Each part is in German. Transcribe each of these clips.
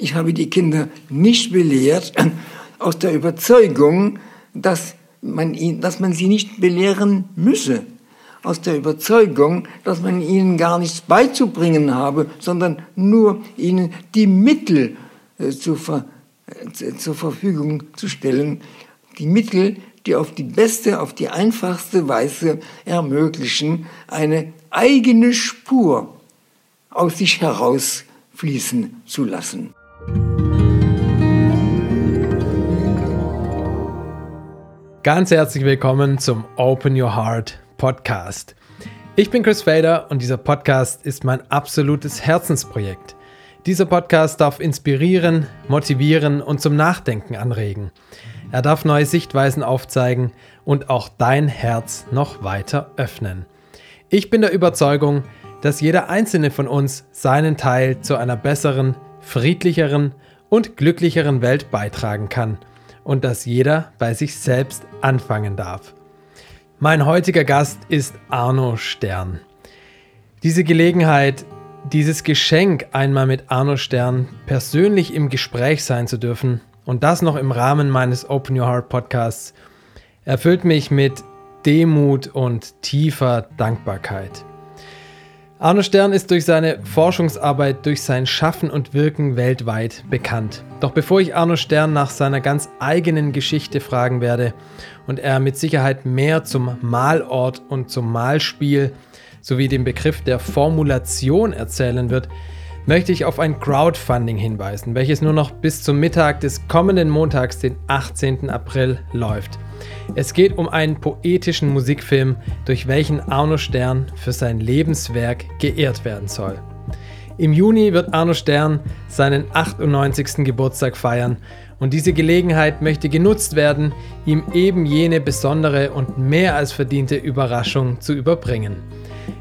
ich habe die Kinder nicht belehrt aus der Überzeugung, dass man, ihn, dass man sie nicht belehren müsse. Aus der Überzeugung, dass man ihnen gar nichts beizubringen habe, sondern nur ihnen die Mittel äh, zu, äh, zur Verfügung zu stellen. Die Mittel, die auf die beste, auf die einfachste Weise ermöglichen, eine eigene Spur aus sich herausfließen zu lassen. Ganz herzlich willkommen zum Open Your Heart Podcast. Ich bin Chris Fader und dieser Podcast ist mein absolutes Herzensprojekt. Dieser Podcast darf inspirieren, motivieren und zum Nachdenken anregen. Er darf neue Sichtweisen aufzeigen und auch dein Herz noch weiter öffnen. Ich bin der Überzeugung, dass jeder einzelne von uns seinen Teil zu einer besseren, friedlicheren und glücklicheren Welt beitragen kann – und dass jeder bei sich selbst anfangen darf. Mein heutiger Gast ist Arno Stern. Diese Gelegenheit, dieses Geschenk, einmal mit Arno Stern persönlich im Gespräch sein zu dürfen und das noch im Rahmen meines Open Your Heart Podcasts, erfüllt mich mit Demut und tiefer Dankbarkeit. Arno Stern ist durch seine Forschungsarbeit, durch sein Schaffen und Wirken weltweit bekannt. Doch bevor ich Arno Stern nach seiner ganz eigenen Geschichte fragen werde und er mit Sicherheit mehr zum Malort und zum Malspiel sowie dem Begriff der Formulation erzählen wird, möchte ich auf ein Crowdfunding hinweisen, welches nur noch bis zum Mittag des kommenden Montags, den 18. April, läuft. Es geht um einen poetischen Musikfilm, durch welchen Arno Stern für sein Lebenswerk geehrt werden soll. Im Juni wird Arno Stern seinen 98. Geburtstag feiern und diese Gelegenheit möchte genutzt werden, ihm eben jene besondere und mehr als verdiente Überraschung zu überbringen.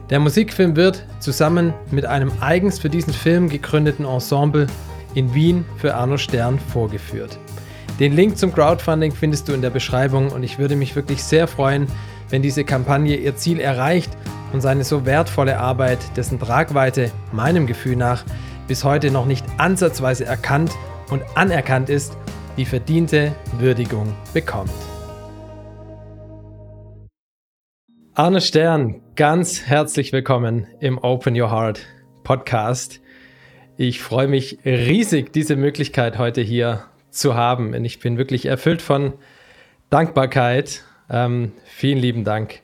Der Musikfilm wird zusammen mit einem eigens für diesen Film gegründeten Ensemble in Wien für Arno Stern vorgeführt. Den Link zum Crowdfunding findest du in der Beschreibung und ich würde mich wirklich sehr freuen, wenn diese Kampagne ihr Ziel erreicht und seine so wertvolle Arbeit, dessen Tragweite meinem Gefühl nach bis heute noch nicht ansatzweise erkannt und anerkannt ist, die verdiente Würdigung bekommt. Arne Stern, ganz herzlich willkommen im Open Your Heart Podcast. Ich freue mich riesig, diese Möglichkeit heute hier zu haben. Und ich bin wirklich erfüllt von Dankbarkeit. Ähm, vielen lieben Dank.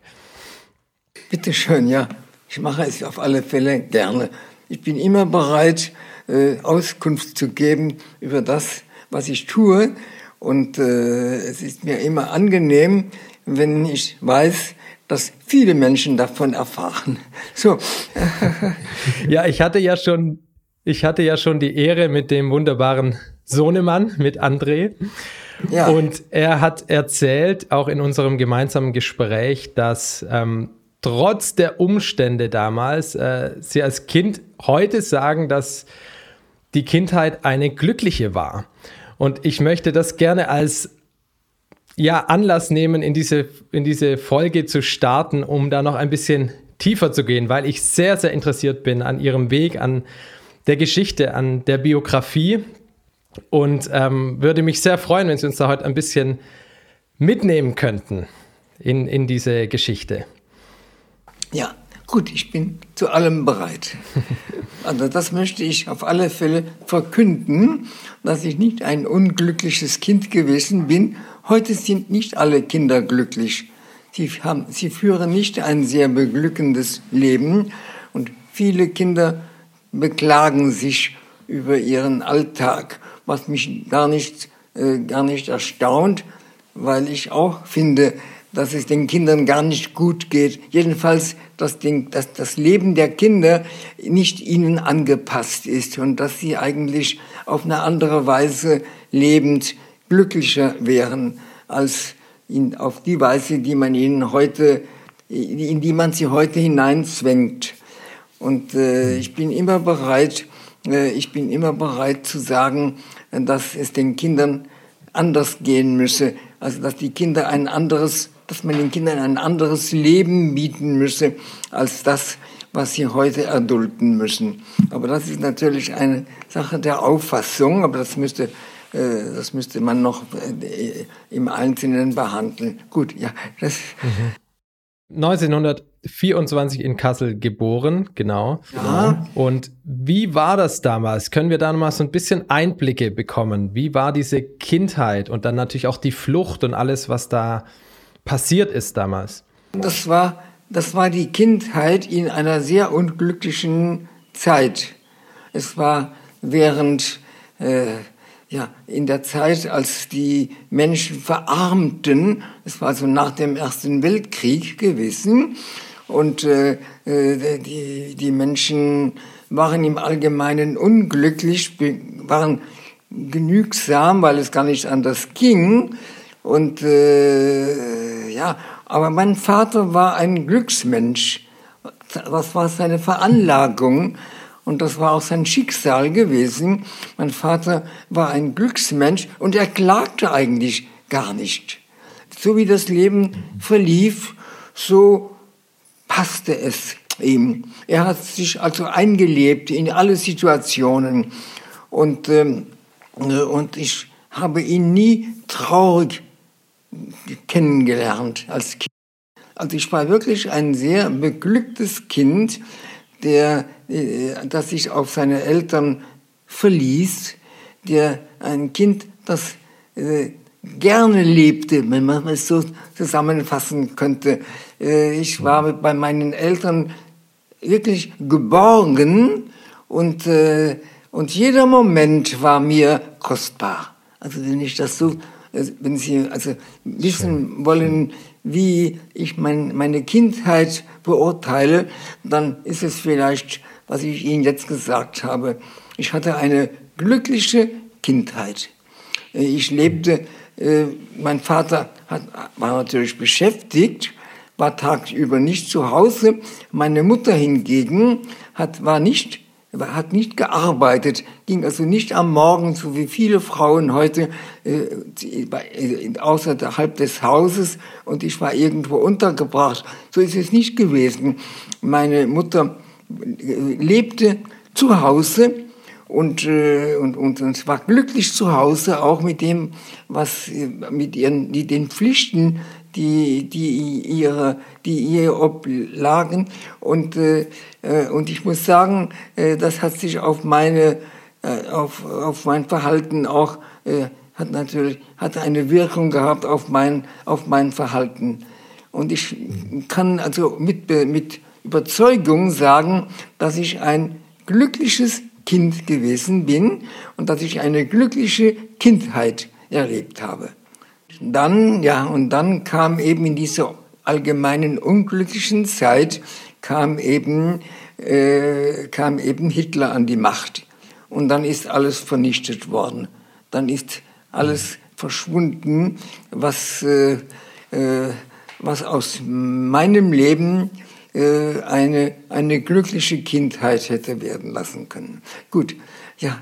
Bitte schön, ja. Ich mache es auf alle Fälle gerne. Ich bin immer bereit, äh, Auskunft zu geben über das, was ich tue. Und äh, es ist mir immer angenehm, wenn ich weiß, dass viele Menschen davon erfahren. So. ja, ich hatte ja schon, ich hatte ja schon die Ehre, mit dem wunderbaren Sohnemann, mit André. Ja. Und er hat erzählt, auch in unserem gemeinsamen Gespräch, dass ähm, trotz der Umstände damals äh, sie als Kind heute sagen, dass die Kindheit eine glückliche war. Und ich möchte das gerne als ja, Anlass nehmen, in diese, in diese Folge zu starten, um da noch ein bisschen tiefer zu gehen, weil ich sehr, sehr interessiert bin an ihrem Weg, an der Geschichte, an der Biografie und ähm, würde mich sehr freuen, wenn Sie uns da heute ein bisschen mitnehmen könnten in, in diese Geschichte. Ja, gut, ich bin zu allem bereit. Also das möchte ich auf alle Fälle verkünden, dass ich nicht ein unglückliches Kind gewesen bin. Heute sind nicht alle Kinder glücklich. Sie, haben, sie führen nicht ein sehr beglückendes Leben und viele Kinder beklagen sich über ihren Alltag was mich gar nicht, äh, gar nicht erstaunt, weil ich auch finde, dass es den Kindern gar nicht gut geht. Jedenfalls, dass, den, dass das Leben der Kinder nicht ihnen angepasst ist und dass sie eigentlich auf eine andere Weise lebend glücklicher wären als in, auf die Weise, die man ihnen heute, in die man sie heute hineinzwängt. Und äh, ich bin immer bereit, äh, ich bin immer bereit zu sagen, dass es den Kindern anders gehen müsse, also dass die Kinder ein anderes, dass man den Kindern ein anderes Leben bieten müsse als das, was sie heute erdulden müssen. Aber das ist natürlich eine Sache der Auffassung, aber das müsste, äh, das müsste man noch äh, im Einzelnen behandeln. Gut, ja, das. Mhm. 1924 in Kassel geboren, genau. Ja. Und wie war das damals? Können wir da noch mal so ein bisschen Einblicke bekommen? Wie war diese Kindheit und dann natürlich auch die Flucht und alles, was da passiert ist damals? Das war, das war die Kindheit in einer sehr unglücklichen Zeit. Es war während äh, ja, in der Zeit, als die Menschen verarmten, es war so nach dem Ersten Weltkrieg gewesen, und äh, äh die, die Menschen waren im Allgemeinen unglücklich, waren genügsam, weil es gar nicht anders ging. Und äh, ja, aber mein Vater war ein Glücksmensch. Das war seine Veranlagung. Und das war auch sein Schicksal gewesen. Mein Vater war ein Glücksmensch und er klagte eigentlich gar nicht. So wie das Leben verlief, so passte es ihm. Er hat sich also eingelebt in alle Situationen. Und, ähm, und ich habe ihn nie traurig kennengelernt als Kind. Also ich war wirklich ein sehr beglücktes Kind, der, äh, das sich auf seine Eltern verließ, der ein Kind, das äh, gerne lebte, wenn man es so zusammenfassen könnte. Äh, ich war bei meinen Eltern wirklich geborgen und, und jeder Moment war mir kostbar. Also wenn ich das so, wenn Sie also wissen wollen, wie ich mein, meine Kindheit beurteile, dann ist es vielleicht, was ich Ihnen jetzt gesagt habe. Ich hatte eine glückliche Kindheit. Ich lebte, äh, mein Vater hat, war natürlich beschäftigt, war tagsüber nicht zu Hause. Meine Mutter hingegen hat, war nicht er hat nicht gearbeitet, ging also nicht am Morgen, so wie viele Frauen heute, äh, äh, außerhalb des Hauses und ich war irgendwo untergebracht. So ist es nicht gewesen. Meine Mutter äh, lebte zu Hause und, äh, und, und, und war glücklich zu Hause, auch mit dem, was äh, mit ihren, die, den Pflichten, die, die, ihre, die ihr oblagen. Und, äh, äh, und ich muss sagen, äh, das hat sich auf meine, äh, auf, auf mein Verhalten auch, äh, hat natürlich, hat eine Wirkung gehabt auf mein, auf mein Verhalten. Und ich kann also mit, mit Überzeugung sagen, dass ich ein glückliches Kind gewesen bin und dass ich eine glückliche Kindheit erlebt habe. Dann, ja, und dann kam eben in dieser allgemeinen unglücklichen Zeit, kam eben, äh, kam eben Hitler an die Macht. Und dann ist alles vernichtet worden. Dann ist alles verschwunden, was, äh, äh, was aus meinem Leben äh, eine, eine glückliche Kindheit hätte werden lassen können. Gut, ja,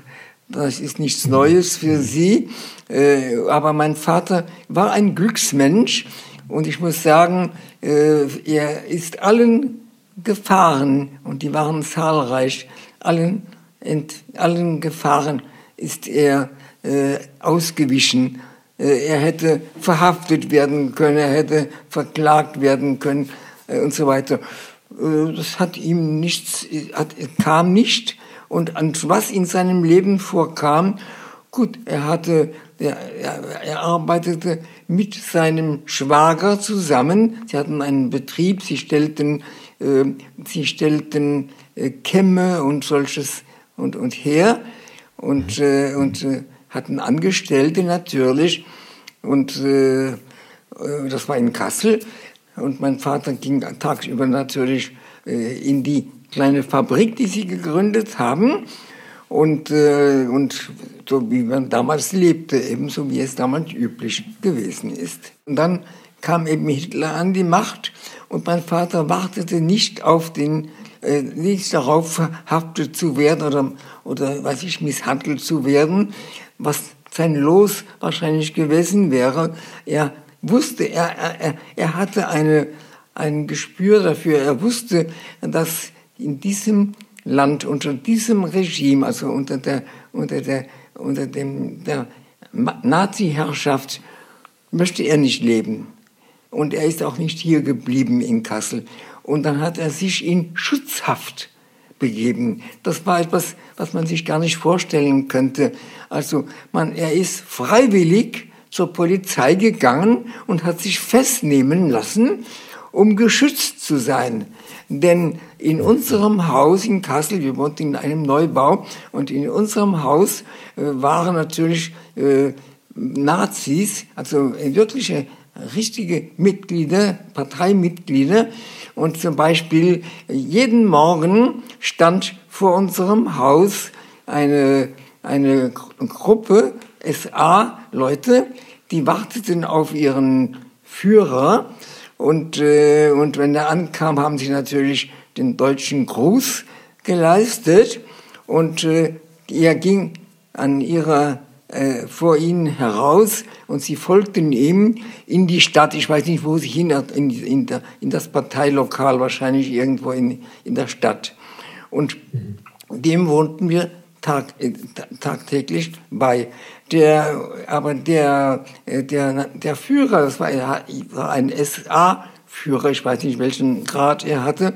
das ist nichts Neues für Sie, äh, aber mein Vater war ein Glücksmensch und ich muss sagen, äh, er ist allen Gefahren, und die waren zahlreich, allen, allen Gefahren ist er äh, ausgewichen. Er hätte verhaftet werden können, er hätte verklagt werden können und so weiter. Das hat ihm nichts, kam nicht. Und an was in seinem Leben vorkam, gut, er hatte, er, er arbeitete mit seinem Schwager zusammen. Sie hatten einen Betrieb, sie stellten, äh, sie stellten äh, Kämme und solches und, und her und, äh, und äh, hatten Angestellte natürlich. Und äh, äh das war in Kassel. Und mein Vater ging tagsüber natürlich äh, in die kleine Fabrik, die sie gegründet haben. Und, äh, und so wie man damals lebte, ebenso wie es damals üblich gewesen ist. Und dann kam eben Hitler an die Macht und mein Vater wartete nicht auf den, äh, nicht darauf verhaftet zu werden oder, oder, weiß ich, misshandelt zu werden, was sein Los wahrscheinlich gewesen wäre. Er wusste, er, er, er hatte eine, ein Gespür dafür. Er wusste, dass in diesem Land, unter diesem Regime, also unter der, unter der, unter dem, der Nazi-Herrschaft, möchte er nicht leben. Und er ist auch nicht hier geblieben in Kassel. Und dann hat er sich in Schutzhaft begeben. Das war etwas, was man sich gar nicht vorstellen könnte. Also man, er ist freiwillig zur Polizei gegangen und hat sich festnehmen lassen, um geschützt zu sein. Denn in unserem Haus in Kassel, wir wohnten in einem Neubau, und in unserem Haus äh, waren natürlich äh, Nazis, also wirkliche richtige Mitglieder, Parteimitglieder. Und zum Beispiel jeden Morgen stand vor unserem Haus eine, eine Gruppe SA-Leute, die warteten auf ihren Führer. Und, äh, und wenn er ankam, haben sie natürlich den deutschen Gruß geleistet. Und äh, er ging an ihrer äh, vor ihnen heraus und sie folgten ihm in die Stadt. Ich weiß nicht, wo sie hin, in, in, der, in das Parteilokal, wahrscheinlich irgendwo in, in der Stadt. Und dem wohnten wir tag, äh, tagtäglich bei. Der, aber der, äh, der, der Führer, das war ein SA-Führer, ich weiß nicht, welchen Grad er hatte,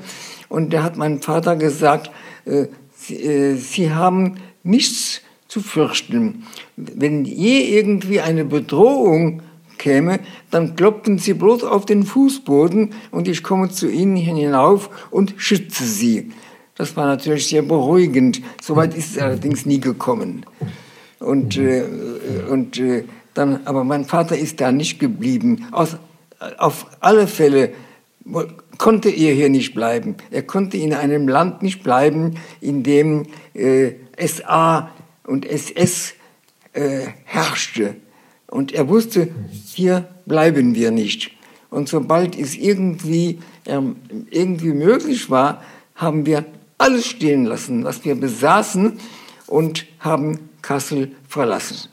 und der hat meinem Vater gesagt, äh, Sie, äh, Sie haben nichts zu fürchten. Wenn je irgendwie eine Bedrohung käme, dann kloppten sie bloß auf den Fußboden und ich komme zu ihnen hinauf und schütze sie. Das war natürlich sehr beruhigend. Soweit ist es allerdings nie gekommen. Und, äh, und äh, dann, aber mein Vater ist da nicht geblieben. Aus, auf alle Fälle konnte er hier nicht bleiben. Er konnte in einem Land nicht bleiben, in dem äh, SA und SS äh, herrschte. Und er wusste, hier bleiben wir nicht. Und sobald es irgendwie, äh, irgendwie möglich war, haben wir alles stehen lassen, was wir besaßen und haben Kassel verlassen.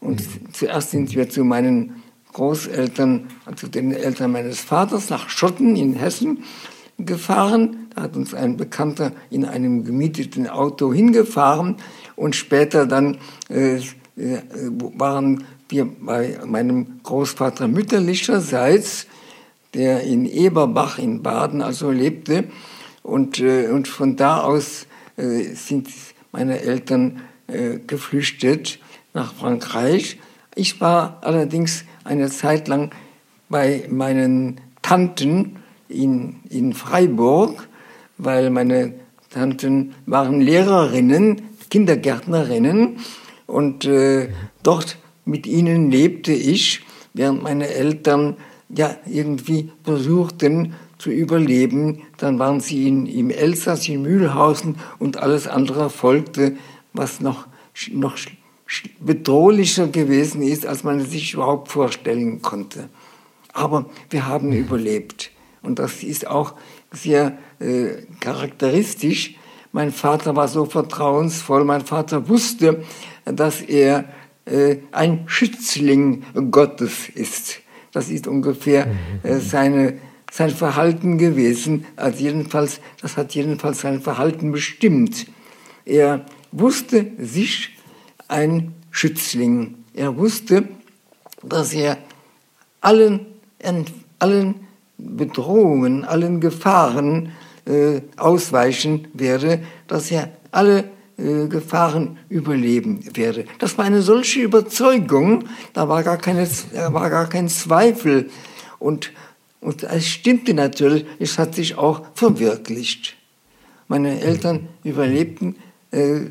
Und zuerst sind wir zu meinen Großeltern, also den Eltern meines Vaters, nach Schotten in Hessen gefahren. Da hat uns ein Bekannter in einem gemieteten Auto hingefahren und später dann äh, äh, waren wir bei meinem Großvater mütterlicherseits, der in Eberbach in Baden also lebte. Und, äh, und von da aus äh, sind meine Eltern äh, geflüchtet nach Frankreich. Ich war allerdings eine Zeit lang bei meinen Tanten in, in Freiburg, weil meine Tanten waren Lehrerinnen Kindergärtnerinnen und äh, dort mit ihnen lebte ich, während meine Eltern ja irgendwie versuchten zu überleben. Dann waren sie in, im Elsass, in Mühlhausen und alles andere folgte, was noch, noch bedrohlicher gewesen ist, als man es sich überhaupt vorstellen konnte. Aber wir haben überlebt. Und das ist auch sehr äh, charakteristisch mein Vater war so vertrauensvoll. Mein Vater wusste, dass er äh, ein Schützling Gottes ist. Das ist ungefähr äh, seine, sein Verhalten gewesen. Also jedenfalls, das hat jedenfalls sein Verhalten bestimmt. Er wusste sich ein Schützling. Er wusste, dass er allen, allen Bedrohungen, allen Gefahren äh, ausweichen werde, dass er alle äh, Gefahren überleben werde. Das war eine solche Überzeugung, da war gar, keine, da war gar kein Zweifel. Und, und es stimmte natürlich, es hat sich auch verwirklicht. Meine Eltern überlebten äh,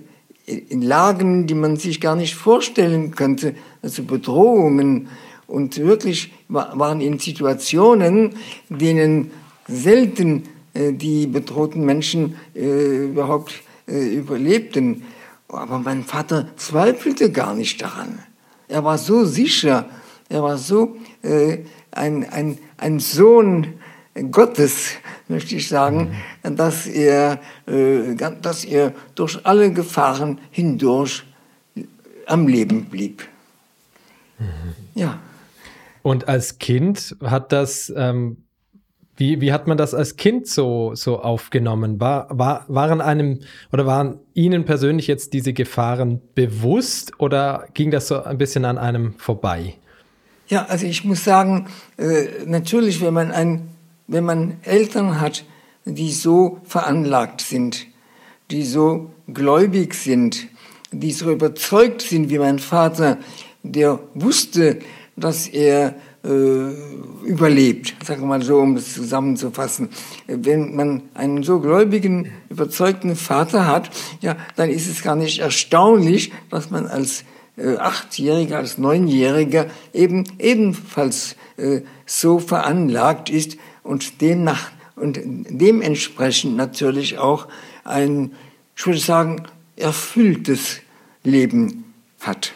in Lagen, die man sich gar nicht vorstellen könnte, also Bedrohungen und wirklich waren in Situationen, denen selten äh, die bedrohten Menschen äh, überhaupt äh, überlebten. Aber mein Vater zweifelte gar nicht daran. Er war so sicher, er war so ein, ein, ein Sohn Gottes, möchte ich sagen, dass er, äh, dass er durch alle Gefahren hindurch am Leben blieb. Mhm. Ja. Und als Kind hat das ähm, Wie, wie hat man das als Kind so, so aufgenommen? War, war, waren einem oder waren Ihnen persönlich jetzt diese Gefahren bewusst oder ging das so ein bisschen an einem vorbei? Ja, also ich muss sagen, äh, natürlich, wenn man ein, wenn man Eltern hat, die so veranlagt sind, die so gläubig sind, die so überzeugt sind wie mein Vater, der wusste, dass er äh, überlebt, sagen wir mal so, um es zusammenzufassen. Wenn man einen so gläubigen, überzeugten Vater hat, ja, dann ist es gar nicht erstaunlich, dass man als äh, Achtjähriger, als Neunjähriger eben ebenfalls äh, so veranlagt ist und demnach und dementsprechend natürlich auch ein, ich würde sagen, erfülltes Leben hat.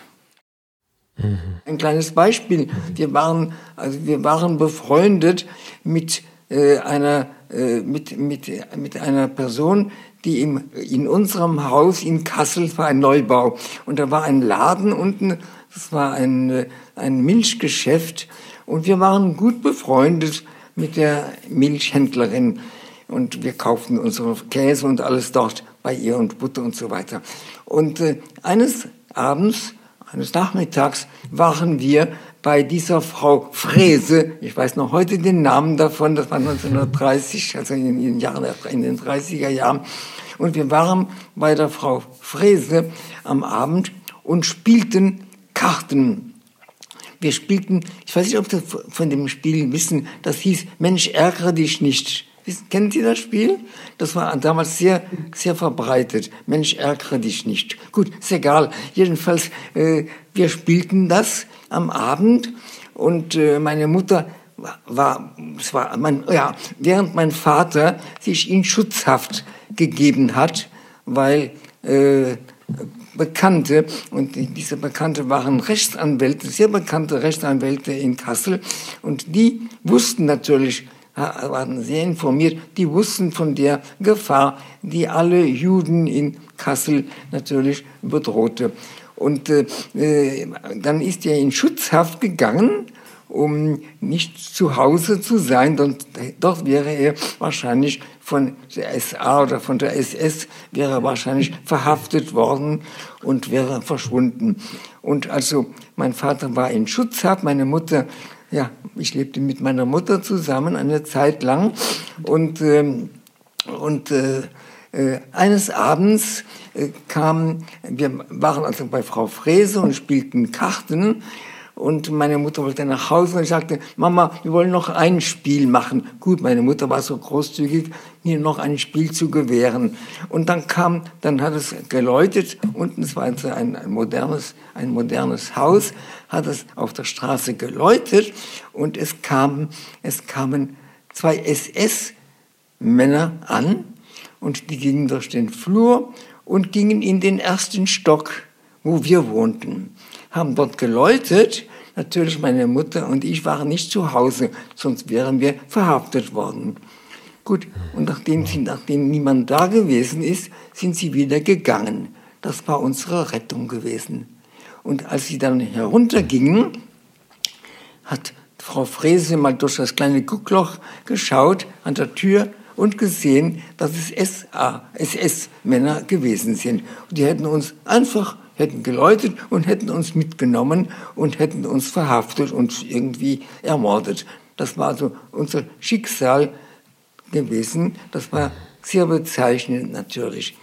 Mhm. Ein kleines Beispiel. Wir waren, also wir waren befreundet mit äh, einer, äh, mit, mit, mit einer Person, die im, in unserem Haus in Kassel war ein Neubau. Und da war ein Laden unten, das war ein, äh, ein Milchgeschäft. Und wir waren gut befreundet mit der Milchhändlerin. Und wir kauften unsere Käse und alles dort bei ihr und Butter und so weiter. Und äh, eines Abends eines Nachmittags waren wir bei dieser Frau Frese, ich weiß noch heute den Namen davon, das war 1930, also in den, Jahren, in den 30er Jahren, und wir waren bei der Frau Frese am Abend und spielten Karten. Wir spielten, ich weiß nicht, ob Sie von dem Spiel wissen, das hieß Mensch, ärgere dich nicht. Kennen Sie das Spiel? Das war damals sehr, sehr verbreitet. Mensch, ärgere dich nicht. Gut, ist egal. Jedenfalls, äh, wir spielten das am Abend und äh, meine Mutter war, es war mein, ja, während mein Vater sich in Schutzhaft gegeben hat, weil äh, Bekannte, und diese Bekannte waren Rechtsanwälte, sehr bekannte Rechtsanwälte in Kassel, und die wussten natürlich, waren sehr informiert, die wussten von der Gefahr, die alle Juden in Kassel natürlich bedrohte. Und äh, äh dann ist er in Schutzhaft gegangen, um nicht zu Hause zu sein. Dort, dort wäre er wahrscheinlich von der SA oder von der SS wäre wahrscheinlich verhaftet worden und wäre verschwunden. Und also mein Vater war in Schutzhaft, meine Mutter ja, ich lebte mit meiner Mutter zusammen eine Zeit lang und, ähm, und äh, äh, eines Abends äh, kam, wir waren also bei Frau Frese und spielten Karten und meine Mutter wollte nach Hause und sagte, Mama, wir wollen noch ein Spiel machen. Gut, meine Mutter war so großzügig, mir noch ein Spiel zu gewähren. Und dann kam, dann hat es geläutet, unten, es war also ein, ein modernes, ein modernes Haus, hat es auf der Straße geläutet und es kam, es kamen zwei SS-Männer an und die gingen durch den Flur und gingen in den ersten Stock, wo wir wohnten haben dort geläutet. Natürlich meine Mutter und ich waren nicht zu Hause, sonst wären wir verhaftet worden. Gut, und nachdem, sie, nachdem niemand da gewesen ist, sind sie wieder gegangen. Das war unsere Rettung gewesen. Und als sie dann heruntergingen, hat Frau Frese mal durch das kleine Guckloch geschaut an der Tür und gesehen, dass es SA, SS-Männer gewesen sind. Und die hätten uns einfach hätten geläutet und hätten uns mitgenommen und hätten uns verhaftet und irgendwie ermordet. Das war so unser Schicksal gewesen. Das war sehr bezeichnend natürlich.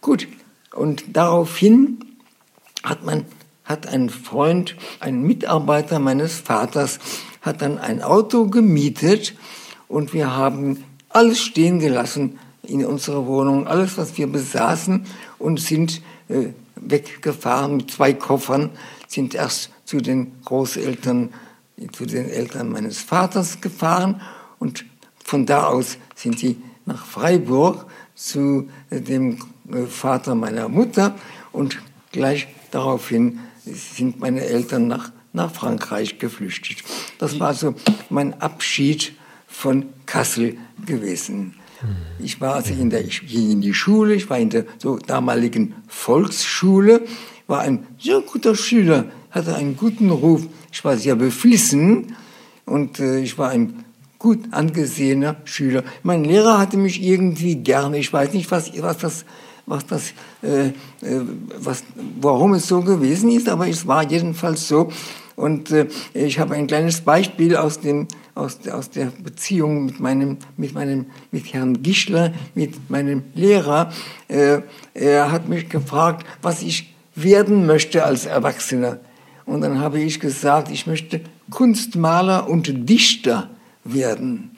Gut, und daraufhin hat man, hat ein Freund, ein Mitarbeiter meines Vaters, hat dann ein Auto gemietet und wir haben alles stehen gelassen in unserer Wohnung, alles, was wir besaßen und sind äh, weggefahren mit zwei Koffern, sind erst zu den Großeltern, zu den Eltern meines Vaters gefahren und von da aus sind sie nach Freiburg zu dem äh, Vater meiner Mutter und gleich daraufhin sind meine Eltern nach, nach Frankreich geflüchtet. Das war so mein Abschied von Kassel gewesen. Ich war also in der, ich ging in die Schule, ich war in der so damaligen Volksschule, war ein sehr guter Schüler, hatte einen guten Ruf. Ich war sehr beflissen und äh, ich war ein gut angesehener Schüler. Mein Lehrer hatte mich irgendwie gerne. Ich weiß nicht, was, was das, was das, äh, äh, was, warum es so gewesen ist, aber es war jedenfalls so. Und äh, ich habe ein kleines Beispiel aus dem aus, aus der Beziehung mit meinem mit meinem mit Herrn Gischler, mit meinem Lehrer. Äh, er hat mich gefragt, was ich werden möchte als Erwachsener. Und dann habe ich gesagt, ich möchte Kunstmaler und Dichter werden.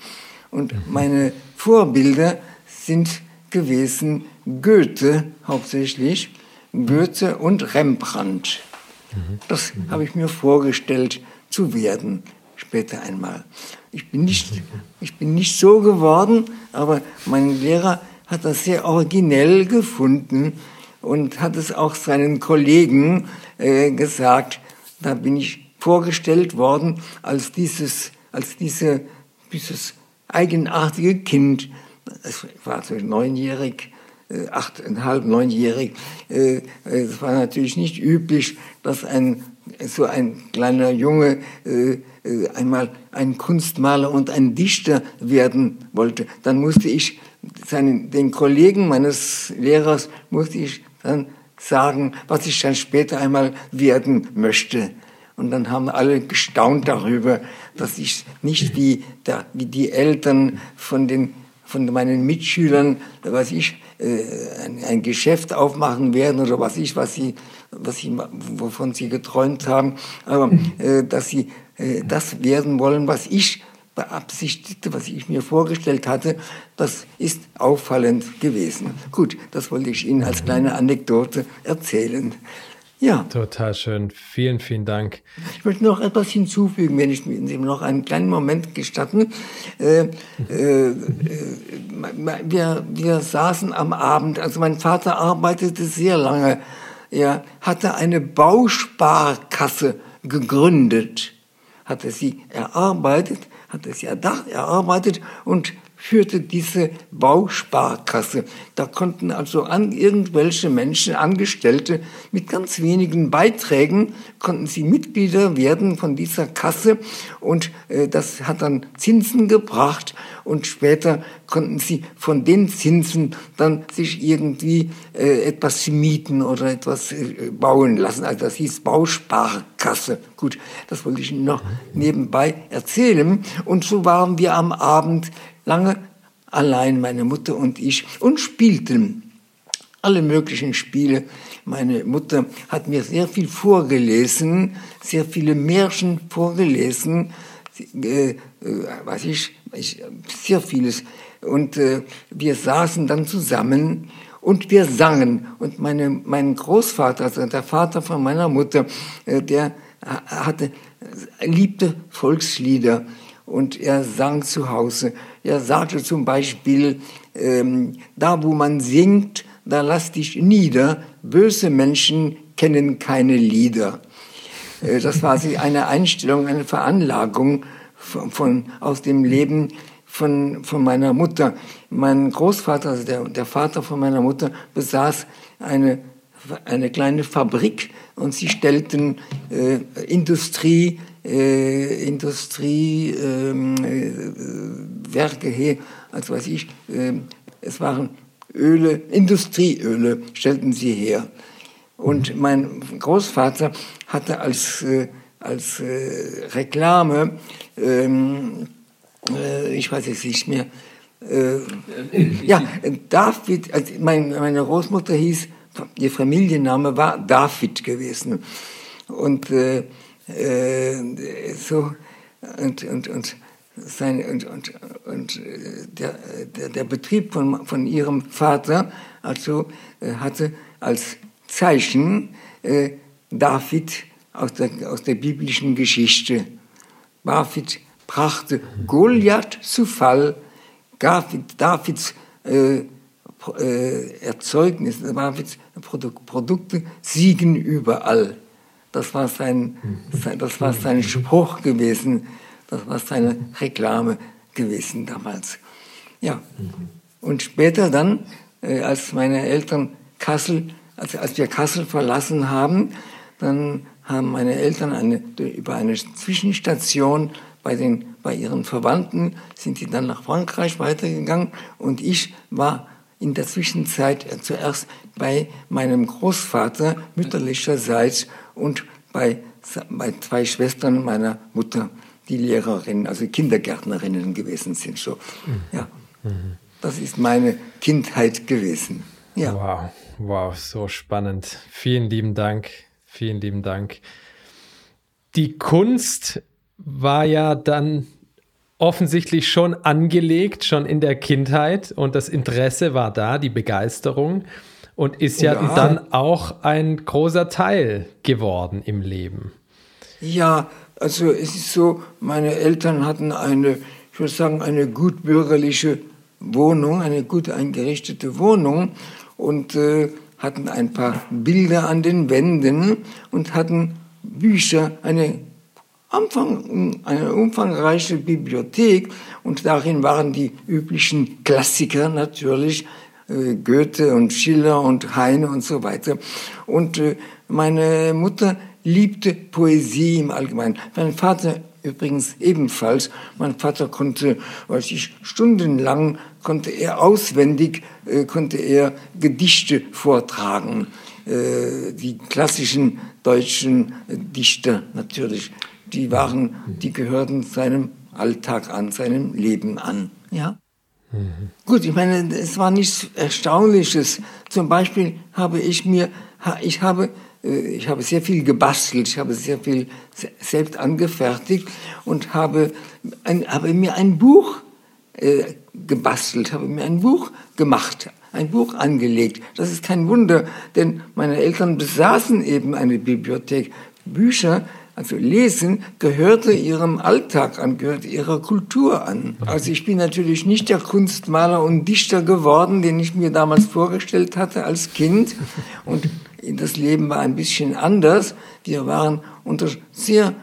Und meine Vorbilder sind gewesen Goethe hauptsächlich, Goethe und Rembrandt. Das habe ich mir vorgestellt zu werden, später einmal. Ich bin nicht, ich bin nicht so geworden, aber mein Lehrer hat das sehr originell gefunden und hat es auch seinen Kollegen äh, gesagt. Da bin ich vorgestellt worden als dieses, als diese, dieses eigenartige Kind. Es war so neunjährig, äh, achteinhalb, neunjährig. Äh, es war natürlich nicht üblich, dass ein so ein kleiner Junge äh, einmal ein Kunstmaler und ein Dichter werden wollte. Dann musste ich seinen, den Kollegen meines Lehrers musste ich dann sagen, was ich dann später einmal werden möchte. Und dann haben alle gestaunt darüber, dass ich nicht wie, der, wie die Eltern von den von meinen Mitschülern, was ich, äh, ein, ein Geschäft aufmachen werden oder was ich, was sie, was sie, wovon sie geträumt haben, aber äh, dass sie äh, das werden wollen, was ich beabsichtigte, was ich mir vorgestellt hatte, das ist auffallend gewesen. Gut, das wollte ich Ihnen als kleine Anekdote erzählen. Ja. Total schön. Vielen, vielen Dank. Ich möchte noch etwas hinzufügen, wenn ich Sie noch einen kleinen Moment gestatten. Äh, äh, äh, wir, wir saßen am Abend, also mein Vater arbeitete sehr lange. Er hatte eine Bausparkasse gegründet, hatte sie erarbeitet, hatte sie erarbeitet und führte diese Bausparkasse. Da konnten also an irgendwelche Menschen, Angestellte mit ganz wenigen Beiträgen, konnten sie Mitglieder werden von dieser Kasse und äh, das hat dann Zinsen gebracht und später konnten sie von den Zinsen dann sich irgendwie äh, etwas mieten oder etwas äh, bauen lassen. Also das hieß Bausparkasse. Gut, das wollte ich noch nebenbei erzählen. Und so waren wir am Abend lange allein, meine Mutter und ich, und spielten alle möglichen Spiele. Meine Mutter hat mir sehr viel vorgelesen, sehr viele Märchen vorgelesen, äh, äh, was ich, ich, sehr vieles. Und äh, wir saßen dann zusammen und wir sangen. Und meine, mein Großvater, also der Vater von meiner Mutter, äh, der hatte, liebte Volkslieder und er sang zu Hause. Er sagte zum Beispiel, ähm, da wo man singt, da lass dich nieder, böse Menschen kennen keine Lieder. Äh, das war eine Einstellung, eine Veranlagung von, von, aus dem Leben von, von meiner Mutter. Mein Großvater, also der, der Vater von meiner Mutter, besaß eine, eine kleine Fabrik und sie stellten äh, Industrie, äh, Industriewerke ähm, äh, her, als weiß ich, äh, es waren Öle, Industrieöle stellten sie her. Und mein Großvater hatte als, äh, als äh, Reklame, ähm, äh, ich weiß es nicht mehr, ja, David, also mein, meine Großmutter hieß, ihr Familienname war David gewesen. Und äh, äh, so und, und, und, sein, und, und, und der, der, der Betrieb von, von ihrem Vater also äh, hatte als Zeichen äh, David aus der, aus der biblischen Geschichte. David brachte Goliath zu Fall, David, Davids äh, äh, Erzeugnis, Davids Produkte siegen überall. Das war sein, das war sein Spruch gewesen. Das war seine Reklame gewesen damals. Ja. Und später dann, äh, als meine Eltern Kassel, als, als wir Kassel verlassen haben, dann haben meine Eltern eine, über eine Zwischenstation bei, den, bei ihren Verwandten sind sie dann nach Frankreich weitergegangen und ich war in der Zwischenzeit zuerst bei meinem Großvater mütterlicherseits und bei, bei zwei Schwestern meiner Mutter, die Lehrerinnen, also Kindergärtnerinnen gewesen sind. So. Ja. Das ist meine Kindheit gewesen. Ja. Wow, wow, so spannend. Vielen lieben Dank. Vielen lieben Dank. Die Kunst war ja dann offensichtlich schon angelegt, schon in der Kindheit und das Interesse war da, die Begeisterung und ist ja, ja, dann auch ein großer Teil geworden im Leben. Ja, also es ist so, meine Eltern hatten eine, ich würde sagen, eine gut bürgerliche Wohnung, eine gut eingerichtete Wohnung und äh, hatten ein paar Bilder an den Wänden und hatten Bücher, eine Umfang, eine umfangreiche Bibliothek und darin waren die üblichen Klassiker natürlich, Goethe und Schiller und Heine und so weiter. Und äh, meine Mutter liebte Poesie im Allgemeinen. Mein Vater übrigens ebenfalls. Mein Vater konnte, weiß ich, stundenlang konnte er auswendig, äh, konnte er Gedichte vortragen. Äh, die klassischen deutschen Dichter natürlich die waren, die gehörten seinem Alltag an, seinem Leben an. Ja. Gut, ich meine, es war nichts Erstaunliches. Zum Beispiel habe ich mir, ich habe, äh, ich habe sehr viel gebastelt, ich habe sehr viel selbst angefertigt und habe, ein, habe mir ein Buch äh, gebastelt, habe mir ein Buch gemacht, ein Buch angelegt. Das ist kein Wunder, denn meine Eltern besaßen eben eine Bibliothek. Bücher also Lesen gehörte ihrem Alltag an, gehörte ihrer Kultur an. Also ich bin natürlich nicht der Kunstmaler und Dichter geworden, den ich mir damals vorgestellt hatte als Kind. Und das Leben war ein bisschen anders. Wir waren unter sehr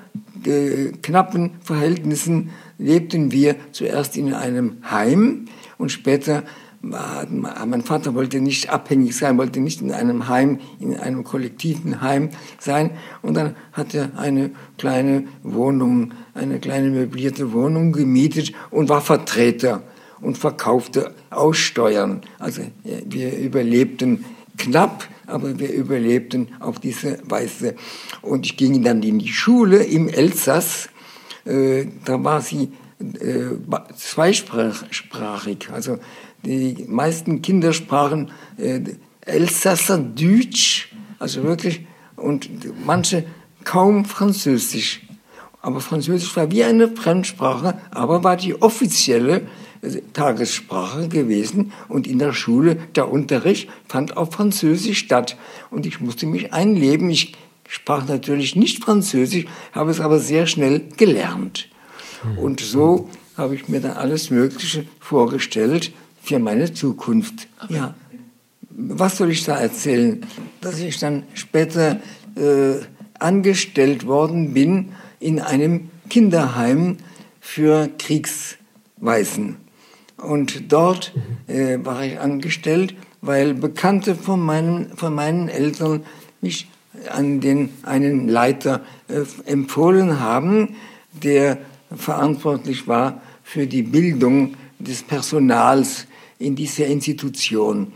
äh, knappen Verhältnissen, lebten wir zuerst in einem Heim und später mein Vater wollte nicht abhängig sein, wollte nicht in einem Heim, in einem kollektiven Heim sein. Und dann hat er eine kleine Wohnung, eine kleine möblierte Wohnung gemietet und war Vertreter und verkaufte Aussteuern. Also wir überlebten knapp, aber wir überlebten auf diese Weise. Und ich ging dann in die Schule im Elsass. Äh, da war sie äh, zweisprachig, also die meisten Kinder sprachen äh, Elsasser Deutsch, also wirklich, und manche kaum Französisch. Aber Französisch war wie eine Fremdsprache, aber war die offizielle äh, Tagessprache gewesen und in der Schule der Unterricht fand auf Französisch statt und ich musste mich einleben. Ich sprach natürlich nicht Französisch, habe es aber sehr schnell gelernt. Und so habe ich mir dann alles Mögliche vorgestellt für meine Zukunft. Ja. Was soll ich da erzählen? Dass ich dann später äh, angestellt worden bin in einem Kinderheim für Kriegsweisen. Und dort äh, war ich angestellt, weil Bekannte von meinen, von meinen Eltern mich an den einen Leiter äh, empfohlen haben, der verantwortlich war für die Bildung des Personals in dieser Institution.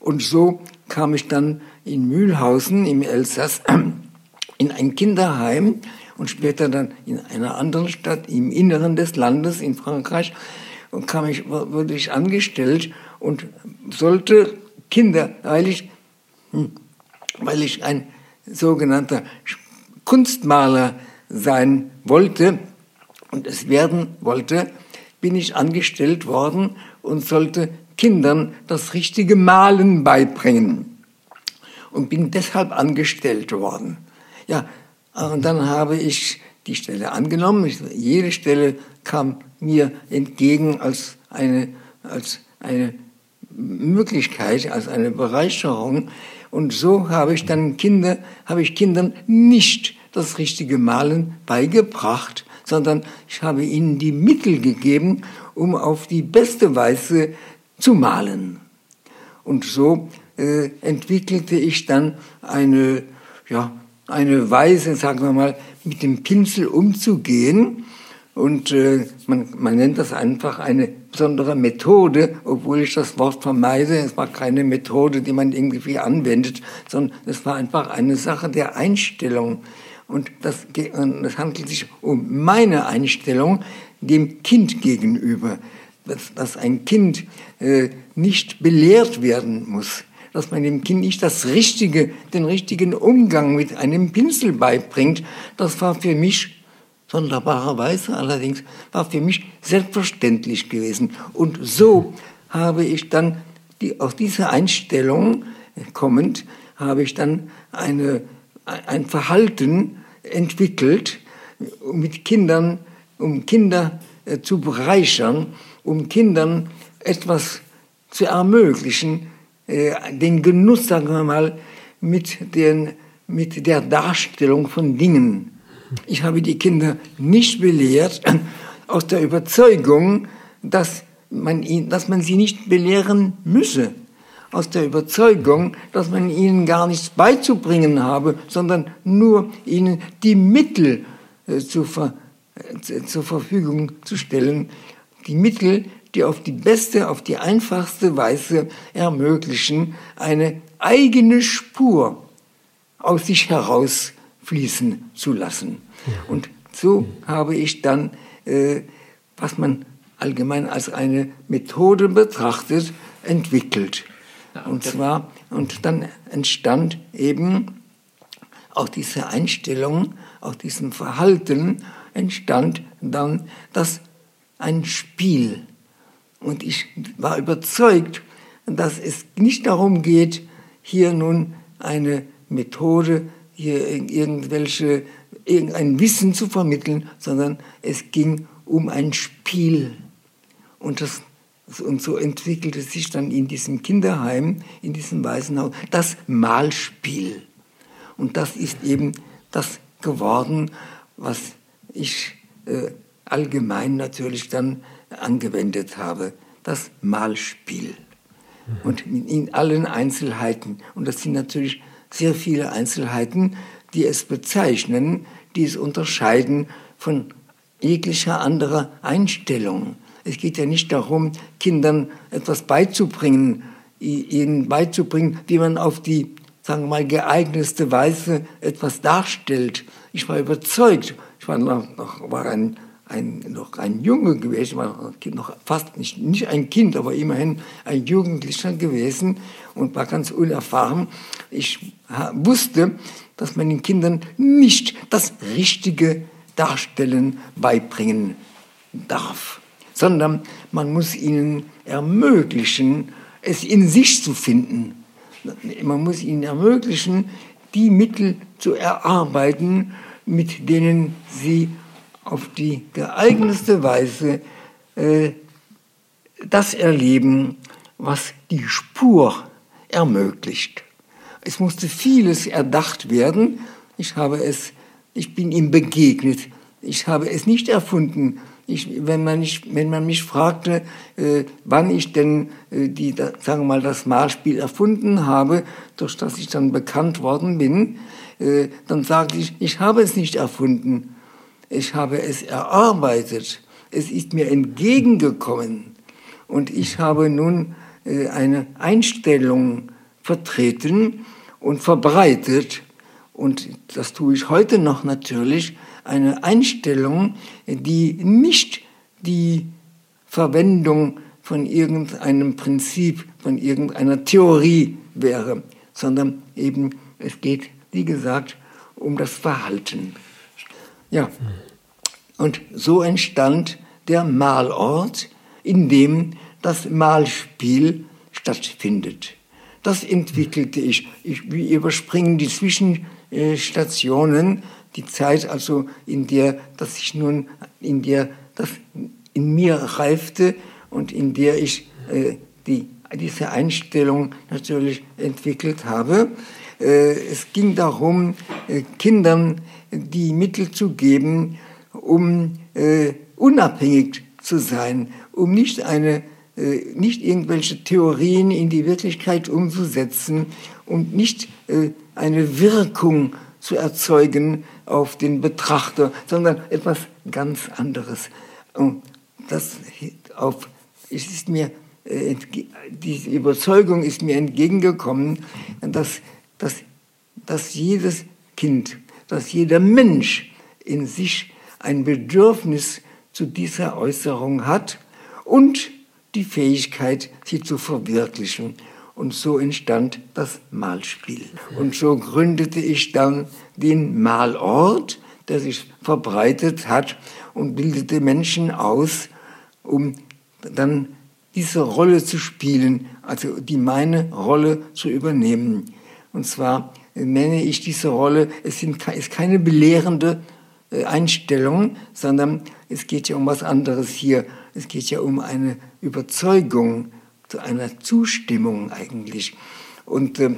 Und so kam ich dann in Mühlhausen im Elsass in ein Kinderheim und später dann in einer anderen Stadt im Inneren des Landes in Frankreich und kam ich, wurde ich angestellt und sollte Kinder, weil ich, hm, weil ich ein sogenannter Kunstmaler sein wollte und es werden wollte, bin ich angestellt worden und sollte Kindern das richtige Malen beibringen und bin deshalb angestellt worden. Ja, und dann habe ich die Stelle angenommen. Ich, jede Stelle kam mir entgegen als eine, als eine Möglichkeit, als eine Bereicherung. Und so habe ich dann Kinder, habe ich Kindern nicht das richtige Malen beigebracht, sondern ich habe ihnen die Mittel gegeben, um auf die beste Weise zu malen. Und so äh, entwickelte ich dann eine, ja, eine Weise, sagen wir mal, mit dem Pinsel umzugehen. Und äh, man, man nennt das einfach eine besondere Methode, obwohl ich das Wort vermeide. Es war keine Methode, die man irgendwie anwendet, sondern es war einfach eine Sache der Einstellung. Und das, das handelt sich um meine Einstellung dem Kind gegenüber. Dass, dass ein Kind äh, nicht belehrt werden muss dass man dem Kind nicht das richtige, den richtigen Umgang mit einem Pinsel beibringt, das war für mich sonderbarerweise allerdings war für mich selbstverständlich gewesen. Und so habe ich dann die, aus dieser Einstellung kommend, habe ich dann eine, ein Verhalten entwickelt, mit Kindern, um Kinder äh, zu bereichern, um Kindern etwas zu ermöglichen, äh, den Genuss, sagen wir mal, mit, den, mit der Darstellung von Dingen. Ich habe die Kinder nicht belehrt aus der Überzeugung, dass man, ihn, dass man sie nicht belehren müsse. Aus der Überzeugung, dass man ihnen gar nichts beizubringen habe, sondern nur ihnen die Mittel äh, zu ver, äh, zur Verfügung zu stellen. Die Mittel, die auf die beste, auf die einfachste Weise ermöglichen, eine eigene Spur aus sich herausfließen zu lassen. Und so habe ich dann, äh, was man allgemein als eine Methode betrachtet, entwickelt. Und zwar, und dann entstand eben auch diese Einstellung, auch diesem Verhalten entstand dann das ein Spiel. Und ich war überzeugt, dass es nicht darum geht, hier nun eine Methode, hier irgendwelche, irgendein Wissen zu vermitteln, sondern es ging um ein Spiel. Und, das, und so entwickelte sich dann in diesem Kinderheim, in diesem Waisenhaus, das Malspiel. Und das ist eben das geworden, was ich äh, allgemein natürlich dann angewendet habe, das Malspiel. Und in allen Einzelheiten. Und das sind natürlich sehr viele Einzelheiten, die es bezeichnen, die es unterscheiden von jeglicher anderer Einstellung. Es geht ja nicht darum, Kindern etwas beizubringen, ihnen beizubringen, wie man auf die, sagen wir mal, geeignetste Weise etwas darstellt. Ich war überzeugt, ich war, noch, war ein ein, noch ein Junge gewesen, war noch fast nicht, nicht ein Kind, aber immerhin ein Jugendlicher gewesen und war ganz unerfahren. Ich wusste, dass man den Kindern nicht das richtige Darstellen beibringen darf, sondern man muss ihnen ermöglichen, es in sich zu finden. Man muss ihnen ermöglichen, die Mittel zu erarbeiten, mit denen sie auf die geeignetste Weise äh, das erleben, was die Spur ermöglicht. Es musste vieles erdacht werden. Ich habe es, ich bin ihm begegnet. Ich habe es nicht erfunden. Ich, wenn, man nicht, wenn man mich fragte, äh, wann ich denn äh, die, da, sagen wir mal, das Malspiel erfunden habe, durch das ich dann bekannt worden bin, äh, dann sagte ich, ich habe es nicht erfunden ich habe es erarbeitet. Es ist mir entgegengekommen. Und ich habe nun äh, eine Einstellung vertreten und verbreitet. Und das tue ich heute noch natürlich. Eine Einstellung, die nicht die Verwendung von irgendeinem Prinzip, von irgendeiner Theorie wäre, sondern eben es geht, wie gesagt, um das Verhalten. Ja. Und so entstand der Malort, in dem das Malspiel stattfindet. Das entwickelte ich. ich wir überspringen die Zwischenstationen, die Zeit also, in der, dass ich nun, in der das in mir reifte und in der ich äh, die, diese Einstellung natürlich entwickelt habe. Äh, es ging darum, äh, Kindern die Mittel zu geben, um äh, unabhängig zu sein, um nicht eine äh, nicht irgendwelche Theorien in die Wirklichkeit umzusetzen und nicht äh, eine Wirkung zu erzeugen auf den Betrachter, sondern etwas ganz anderes. Und das auf, ist mir, äh, diese Überzeugung ist mir entgegengekommen, dass, dass, dass jedes Kind, dass jeder Mensch in sich ein Bedürfnis zu dieser Äußerung hat und die Fähigkeit, sie zu verwirklichen. Und so entstand das Malspiel. Und so gründete ich dann den Malort, der sich verbreitet hat und bildete Menschen aus, um dann diese Rolle zu spielen, also die meine Rolle zu übernehmen. Und zwar nenne ich diese Rolle, es ist keine belehrende äh, Einstellung, sondern es geht ja um was anderes hier. Es geht ja um eine Überzeugung, zu einer Zustimmung eigentlich. Und äh,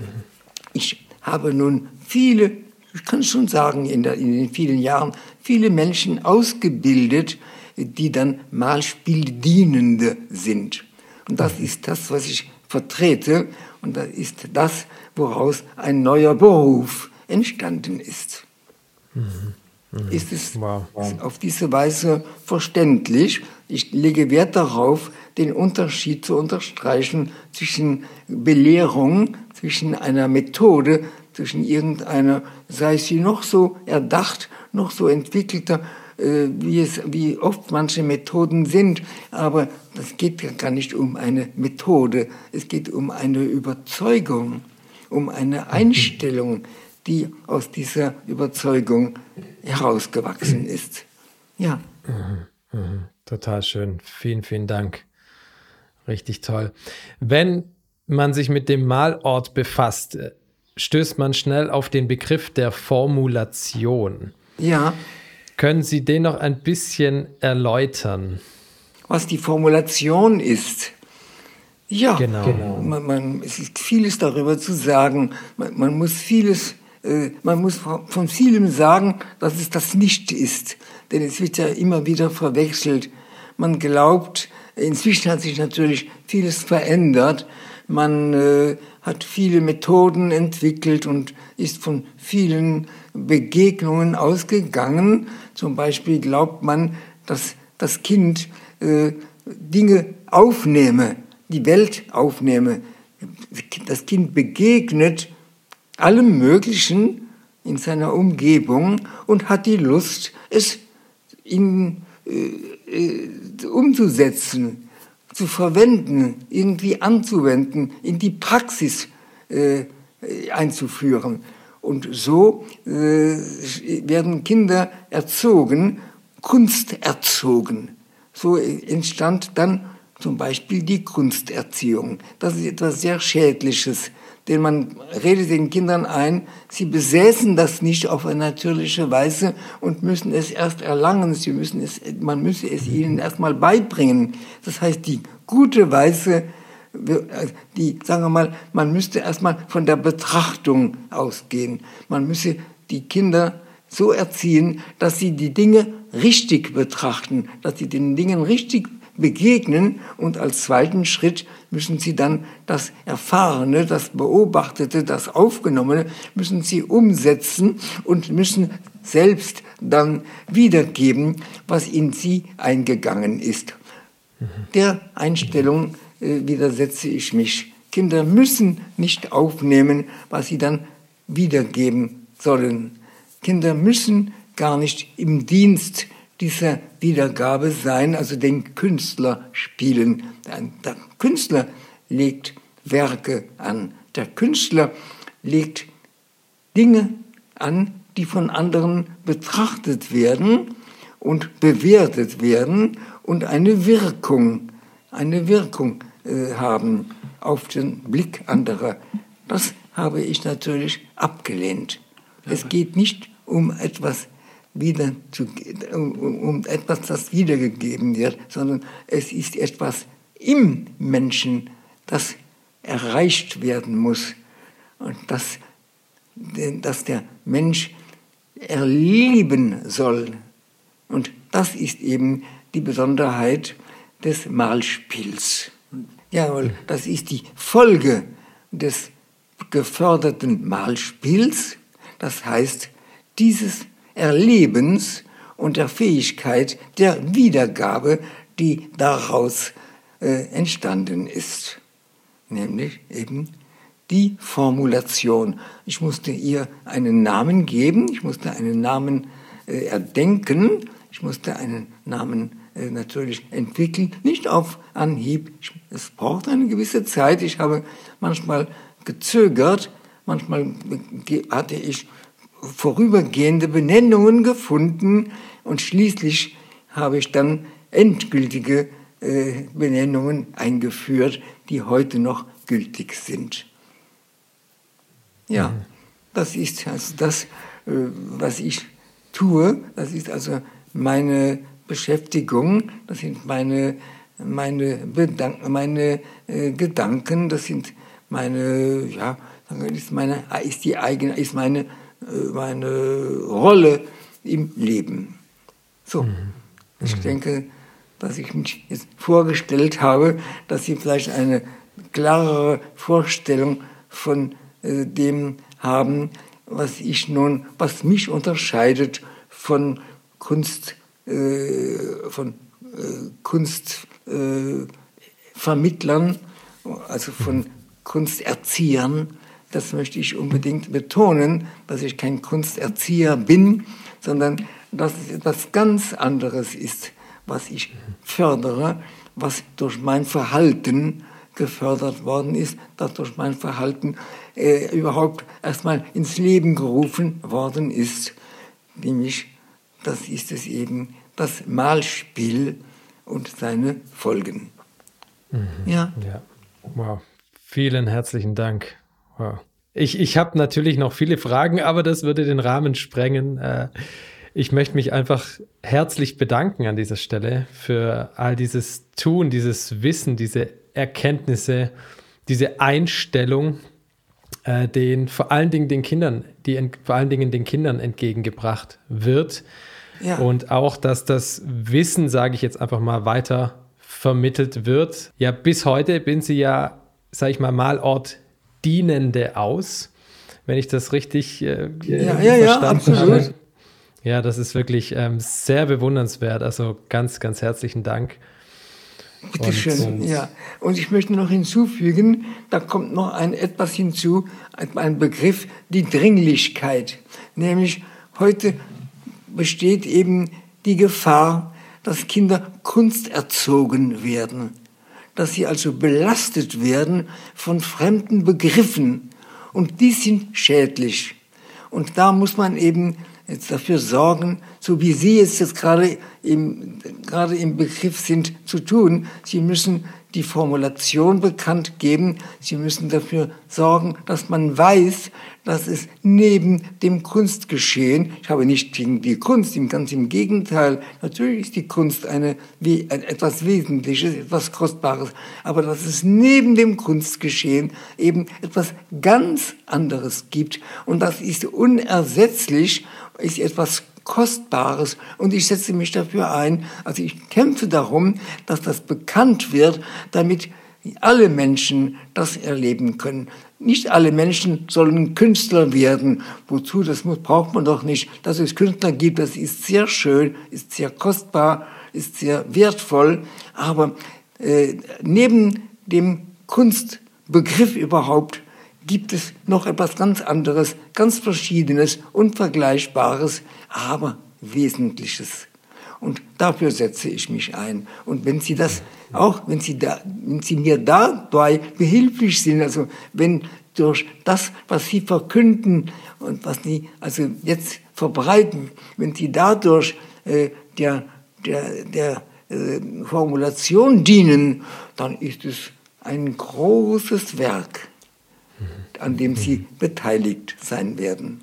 ich habe nun viele, ich kann schon sagen, in, der, in den vielen Jahren, viele Menschen ausgebildet, die dann Malspieldienende sind. Und das ist das, was ich vertrete. Und das ist das, woraus ein neuer Beruf entstanden ist. Mhm. Mhm. ist es wow. auf diese Weise verständlich. Ich lege Wert darauf, den Unterschied zu unterstreichen zwischen Belehrung, zwischen einer Methode, zwischen irgendeiner, sei sie noch so erdacht, noch so entwickelter, äh, wie, es, wie oft manche Methoden sind. Aber das geht gar nicht um eine Methode, es geht um eine Überzeugung, um eine Einstellung, die aus dieser Überzeugung herausgewachsen ist. Ja. Mhm, mhm. Total schön. Vielen, vielen Dank. Richtig toll. Wenn man sich mit dem Malort befasst, stößt man schnell auf den Begriff der Formulation. Ja. Können Sie den noch ein bisschen erläutern? Was die Formulation ist. Ja, genau. genau. Man, man, es ist vieles darüber zu sagen. Man, man muss vieles äh, man muss von vielem sagen, dass es das nicht ist. Denn es wird ja immer wieder verwechselt. Man glaubt, inzwischen hat sich natürlich vieles verändert. Man äh, hat viele Methoden entwickelt und ist von vielen Begegnungen ausgegangen. Zum Beispiel glaubt man, dass das Kind äh, Dinge aufnehme, die Welt aufnehme. Das Kind begegnet allem Möglichen in seiner Umgebung und hat die Lust, es in, äh, äh, umzusetzen, zu verwenden, irgendwie anzuwenden, in die Praxis äh, einzuführen. Und so äh, werden Kinder erzogen, Kunst erzogen. So entstand dann zum Beispiel die Kunsterziehung. Das ist etwas sehr Schädliches denn man redet den Kindern ein, sie besäßen das nicht auf eine natürliche Weise und müssen es erst erlangen. Sie müssen es, man müsse es ihnen erstmal beibringen. Das heißt, die gute Weise, die, sagen wir mal, man müsste erstmal von der Betrachtung ausgehen. Man müsse die Kinder so erziehen, dass sie die Dinge richtig betrachten, dass sie den Dingen richtig begegnen und als zweiten Schritt müssen sie dann das Erfahrene, das Beobachtete, das Aufgenommene, müssen sie umsetzen und müssen selbst dann wiedergeben, was in sie eingegangen ist. Der Einstellung äh, widersetze ich mich. Kinder müssen nicht aufnehmen, was sie dann wiedergeben sollen. Kinder müssen gar nicht im Dienst dieser Wiedergabe sein, also den Künstler spielen. Der Künstler legt Werke an. Der Künstler legt Dinge an, die von anderen betrachtet werden und bewertet werden und eine Wirkung, eine Wirkung äh, haben auf den Blick anderer. Das habe ich natürlich abgelehnt. Es geht nicht um etwas wieder zu, um, um etwas, das wiedergegeben wird, sondern es ist etwas im Menschen, das erreicht werden muss und das, das der Mensch erleben soll. Und das ist eben die Besonderheit des Malspiels. Jawohl, das ist die Folge des geförderten Malspiels. Das heißt, dieses Erlebens und der Fähigkeit der Wiedergabe, die daraus äh, entstanden ist. Nämlich eben die Formulation. Ich musste ihr einen Namen geben, ich musste einen Namen äh, erdenken, ich musste einen Namen äh, natürlich entwickeln, nicht auf Anhieb. Ich, es braucht eine gewisse Zeit. Ich habe manchmal gezögert, manchmal hatte ich vorübergehende Benennungen gefunden und schließlich habe ich dann endgültige äh, Benennungen eingeführt, die heute noch gültig sind. Ja, das ist also das, äh, was ich tue. Das ist also meine Beschäftigung, das sind meine, meine, Bedank meine äh, Gedanken, das sind meine, ja, ist meine, ist die eigene, ist meine, meine Rolle im Leben. So, mhm. ich mhm. denke, dass ich mich jetzt vorgestellt habe, dass Sie vielleicht eine klarere Vorstellung von äh, dem haben, was ich nun, was mich unterscheidet von Kunst, äh, von äh, Kunstvermittlern, also von Kunsterziehern. Das möchte ich unbedingt betonen, dass ich kein Kunsterzieher bin, sondern dass es etwas ganz anderes ist, was ich fördere, was durch mein Verhalten gefördert worden ist, das durch mein Verhalten äh, überhaupt erstmal ins Leben gerufen worden ist. Nämlich, das ist es eben, das Malspiel und seine Folgen. Mhm. Ja. ja. Wow. Vielen herzlichen Dank. Wow. Ich, ich habe natürlich noch viele Fragen, aber das würde den Rahmen sprengen. Äh, ich möchte mich einfach herzlich bedanken an dieser Stelle für all dieses Tun, dieses Wissen, diese Erkenntnisse, diese Einstellung, äh, den vor allen Dingen den Kindern, die vor allen Dingen den Kindern entgegengebracht wird. Ja. Und auch, dass das Wissen, sage ich jetzt einfach mal, weiter vermittelt wird. Ja, bis heute bin sie ja, sage ich mal, Malort Dienende aus, wenn ich das richtig äh, ja, ja, ja, absolut. habe. Ja, das ist wirklich ähm, sehr bewundernswert. Also ganz, ganz herzlichen Dank. Bitte schön, ja. Und ich möchte noch hinzufügen, da kommt noch ein etwas hinzu, ein Begriff, die Dringlichkeit. Nämlich heute besteht eben die Gefahr, dass Kinder kunsterzogen werden, dass sie also belastet werden von fremden Begriffen und die sind schädlich. Und da muss man eben jetzt dafür sorgen, so wie Sie es jetzt gerade im, gerade im Begriff sind zu tun. Sie müssen die Formulation bekannt geben. Sie müssen dafür sorgen, dass man weiß, dass es neben dem Kunstgeschehen, ich habe nicht gegen die Kunst, ganz im Gegenteil, natürlich ist die Kunst eine, wie, etwas Wesentliches, etwas Kostbares, aber dass es neben dem Kunstgeschehen eben etwas ganz anderes gibt und das ist unersetzlich, ist etwas Kostbares und ich setze mich dafür ein, also ich kämpfe darum, dass das bekannt wird, damit alle Menschen das erleben können. Nicht alle Menschen sollen Künstler werden. Wozu? Das muss, braucht man doch nicht. Dass es Künstler gibt, das ist sehr schön, ist sehr kostbar, ist sehr wertvoll. Aber äh, neben dem Kunstbegriff überhaupt gibt es noch etwas ganz anderes, ganz Verschiedenes, Unvergleichbares, aber Wesentliches. Und dafür setze ich mich ein. Und wenn Sie das auch, wenn Sie, da, wenn Sie mir dabei behilflich sind, also wenn durch das, was Sie verkünden und was Sie also jetzt verbreiten, wenn Sie dadurch äh, der, der, der äh, Formulation dienen, dann ist es ein großes Werk an dem sie beteiligt sein werden.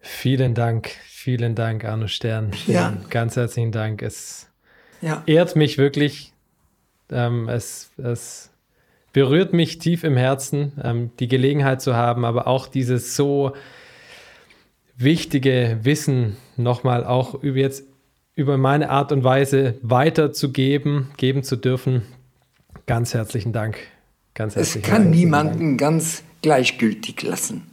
Vielen Dank, vielen Dank, Arno Stern. Ja. Ganz herzlichen Dank. Es ja. ehrt mich wirklich. Ähm, es, es berührt mich tief im Herzen, ähm, die Gelegenheit zu haben, aber auch dieses so wichtige Wissen nochmal auch über jetzt über meine Art und Weise weiterzugeben, geben zu dürfen. Ganz herzlichen Dank. Ganz es kann niemanden ganz gleichgültig lassen.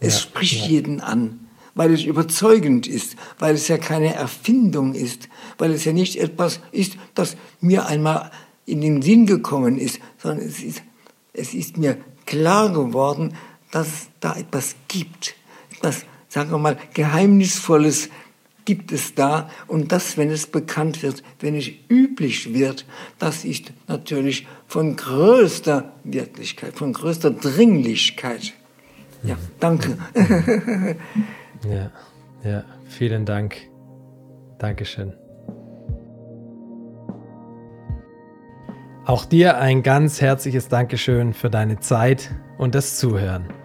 Es Ja, spricht ja. jeden an, weil es überzeugend ist, weil es ja keine Erfindung ist, weil es ja nicht etwas ist, das mir einmal in den Sinn gekommen ist, sondern es ist, es ist mir klar geworden, dass es da etwas gibt, etwas, sagen wir mal, Geheimnisvolles gibt es da und das, wenn es bekannt wird, wenn es üblich wird, das ist natürlich von größter Wirklichkeit, von größter Dringlichkeit. Ja, danke. Ja, ja, vielen Dank. Dankeschön. Auch dir ein ganz herzliches Dankeschön für deine Zeit und das Zuhören.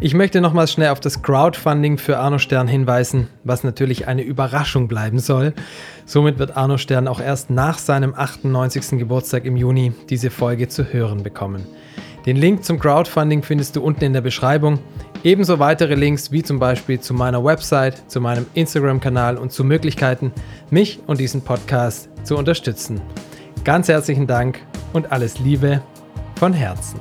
Ich möchte nochmals schnell auf das Crowdfunding für Arno Stern hinweisen, was natürlich eine Überraschung bleiben soll. Somit wird Arno Stern auch erst nach seinem 98. Geburtstag im Juni diese Folge zu hören bekommen. Den Link zum Crowdfunding findest du unten in der Beschreibung. Ebenso weitere Links wie zum Beispiel zu meiner Website, zu meinem Instagram-Kanal und zu Möglichkeiten, mich und diesen Podcast zu unterstützen. Ganz herzlichen Dank und alles Liebe von Herzen.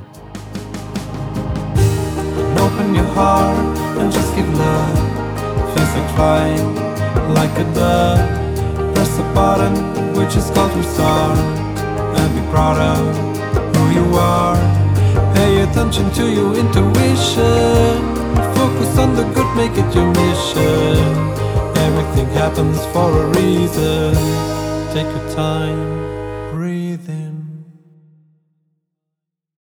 Open your heart and just give love. Feels like flying, like a dove. Press the button, which is called restart, and be proud of who you are. Pay attention to your intuition. Focus on the good, make it your mission. Everything happens for a reason. Take your time